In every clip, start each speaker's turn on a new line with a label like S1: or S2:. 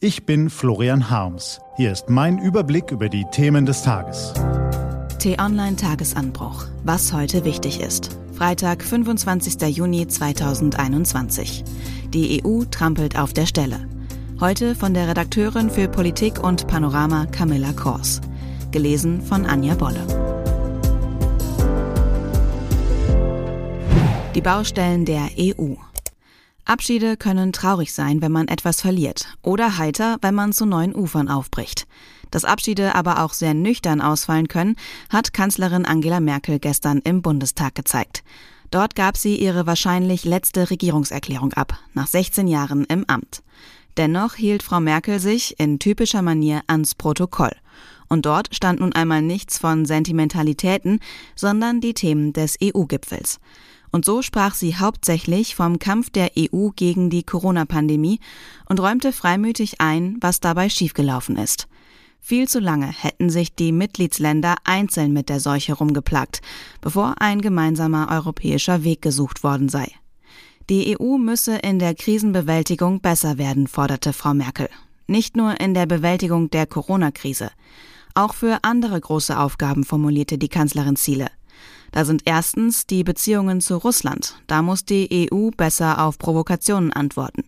S1: Ich bin Florian Harms. Hier ist mein Überblick über die Themen des Tages.
S2: T-Online Tagesanbruch. Was heute wichtig ist. Freitag, 25. Juni 2021. Die EU trampelt auf der Stelle. Heute von der Redakteurin für Politik und Panorama Camilla Kors. Gelesen von Anja Bolle. Die Baustellen der EU. Abschiede können traurig sein, wenn man etwas verliert, oder heiter, wenn man zu neuen Ufern aufbricht. Dass Abschiede aber auch sehr nüchtern ausfallen können, hat Kanzlerin Angela Merkel gestern im Bundestag gezeigt. Dort gab sie ihre wahrscheinlich letzte Regierungserklärung ab, nach 16 Jahren im Amt. Dennoch hielt Frau Merkel sich in typischer Manier ans Protokoll. Und dort stand nun einmal nichts von Sentimentalitäten, sondern die Themen des EU-Gipfels. Und so sprach sie hauptsächlich vom Kampf der EU gegen die Corona-Pandemie und räumte freimütig ein, was dabei schiefgelaufen ist. Viel zu lange hätten sich die Mitgliedsländer einzeln mit der Seuche rumgeplagt, bevor ein gemeinsamer europäischer Weg gesucht worden sei. Die EU müsse in der Krisenbewältigung besser werden, forderte Frau Merkel. Nicht nur in der Bewältigung der Corona-Krise. Auch für andere große Aufgaben formulierte die Kanzlerin Ziele. Da sind erstens die Beziehungen zu Russland. Da muss die EU besser auf Provokationen antworten.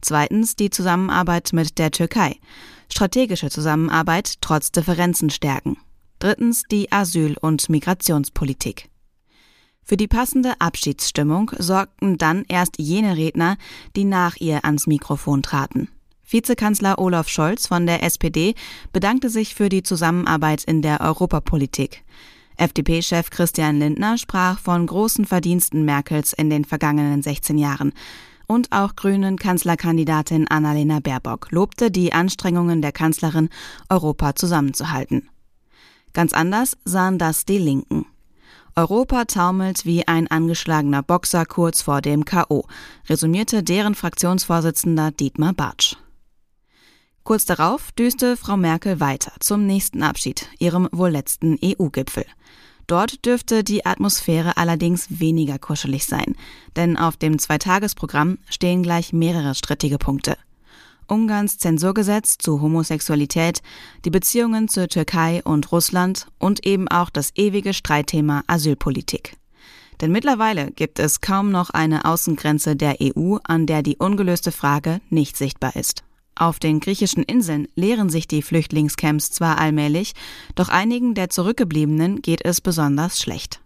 S2: Zweitens die Zusammenarbeit mit der Türkei. Strategische Zusammenarbeit trotz Differenzen stärken. Drittens die Asyl- und Migrationspolitik. Für die passende Abschiedsstimmung sorgten dann erst jene Redner, die nach ihr ans Mikrofon traten. Vizekanzler Olaf Scholz von der SPD bedankte sich für die Zusammenarbeit in der Europapolitik. FDP-Chef Christian Lindner sprach von großen Verdiensten Merkels in den vergangenen 16 Jahren. Und auch Grünen Kanzlerkandidatin Annalena Baerbock lobte die Anstrengungen der Kanzlerin, Europa zusammenzuhalten. Ganz anders sahen das die Linken. Europa taumelt wie ein angeschlagener Boxer kurz vor dem K.O., resümierte deren Fraktionsvorsitzender Dietmar Bartsch. Kurz darauf düste Frau Merkel weiter zum nächsten Abschied, ihrem wohl letzten EU-Gipfel. Dort dürfte die Atmosphäre allerdings weniger kuschelig sein, denn auf dem Zweitagesprogramm stehen gleich mehrere strittige Punkte. Ungarns Zensurgesetz zu Homosexualität, die Beziehungen zur Türkei und Russland und eben auch das ewige Streitthema Asylpolitik. Denn mittlerweile gibt es kaum noch eine Außengrenze der EU, an der die ungelöste Frage nicht sichtbar ist. Auf den griechischen Inseln leeren sich die Flüchtlingscamps zwar allmählich, doch einigen der Zurückgebliebenen geht es besonders schlecht.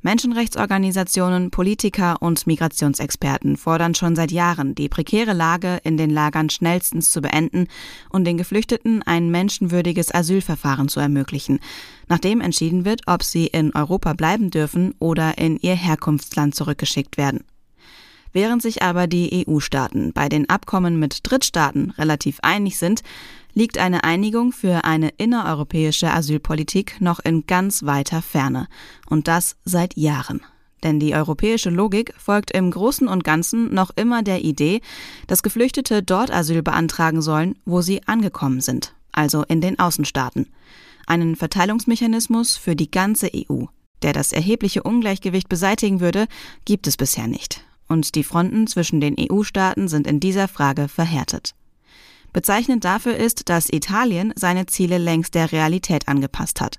S2: Menschenrechtsorganisationen, Politiker und Migrationsexperten fordern schon seit Jahren, die prekäre Lage in den Lagern schnellstens zu beenden und den Geflüchteten ein menschenwürdiges Asylverfahren zu ermöglichen, nachdem entschieden wird, ob sie in Europa bleiben dürfen oder in ihr Herkunftsland zurückgeschickt werden. Während sich aber die EU-Staaten bei den Abkommen mit Drittstaaten relativ einig sind, liegt eine Einigung für eine innereuropäische Asylpolitik noch in ganz weiter Ferne. Und das seit Jahren. Denn die europäische Logik folgt im Großen und Ganzen noch immer der Idee, dass Geflüchtete dort Asyl beantragen sollen, wo sie angekommen sind, also in den Außenstaaten. Einen Verteilungsmechanismus für die ganze EU, der das erhebliche Ungleichgewicht beseitigen würde, gibt es bisher nicht und die Fronten zwischen den EU-Staaten sind in dieser Frage verhärtet. Bezeichnend dafür ist, dass Italien seine Ziele längst der Realität angepasst hat.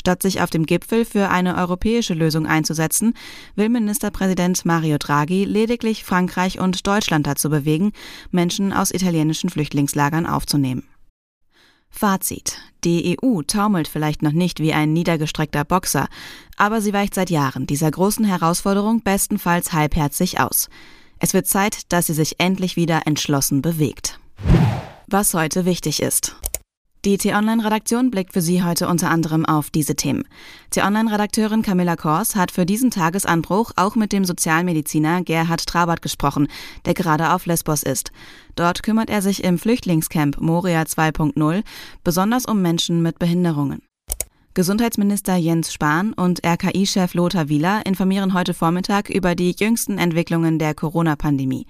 S2: Statt sich auf dem Gipfel für eine europäische Lösung einzusetzen, will Ministerpräsident Mario Draghi lediglich Frankreich und Deutschland dazu bewegen, Menschen aus italienischen Flüchtlingslagern aufzunehmen. Fazit. Die EU taumelt vielleicht noch nicht wie ein niedergestreckter Boxer, aber sie weicht seit Jahren dieser großen Herausforderung bestenfalls halbherzig aus. Es wird Zeit, dass sie sich endlich wieder entschlossen bewegt. Was heute wichtig ist. Die T-Online-Redaktion blickt für Sie heute unter anderem auf diese Themen. T-Online-Redakteurin Camilla Kors hat für diesen Tagesanbruch auch mit dem Sozialmediziner Gerhard Trabert gesprochen, der gerade auf Lesbos ist. Dort kümmert er sich im Flüchtlingscamp Moria 2.0 besonders um Menschen mit Behinderungen. Gesundheitsminister Jens Spahn und RKI-Chef Lothar Wieler informieren heute Vormittag über die jüngsten Entwicklungen der Corona-Pandemie.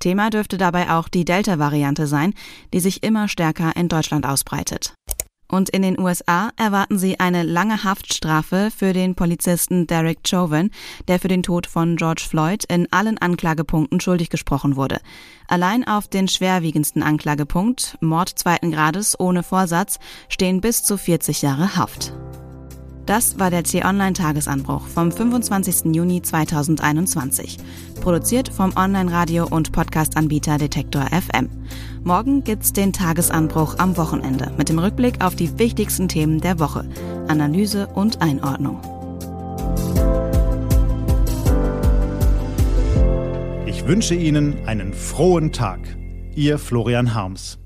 S2: Thema dürfte dabei auch die Delta-Variante sein, die sich immer stärker in Deutschland ausbreitet. Und in den USA erwarten sie eine lange Haftstrafe für den Polizisten Derek Chauvin, der für den Tod von George Floyd in allen Anklagepunkten schuldig gesprochen wurde. Allein auf den schwerwiegendsten Anklagepunkt, Mord zweiten Grades ohne Vorsatz, stehen bis zu 40 Jahre Haft. Das war der T-Online-Tagesanbruch vom 25. Juni 2021. Produziert vom Online-Radio- und Podcast-Anbieter Detektor FM. Morgen gibt's den Tagesanbruch am Wochenende mit dem Rückblick auf die wichtigsten Themen der Woche, Analyse und Einordnung.
S1: Ich wünsche Ihnen einen frohen Tag. Ihr Florian Harms.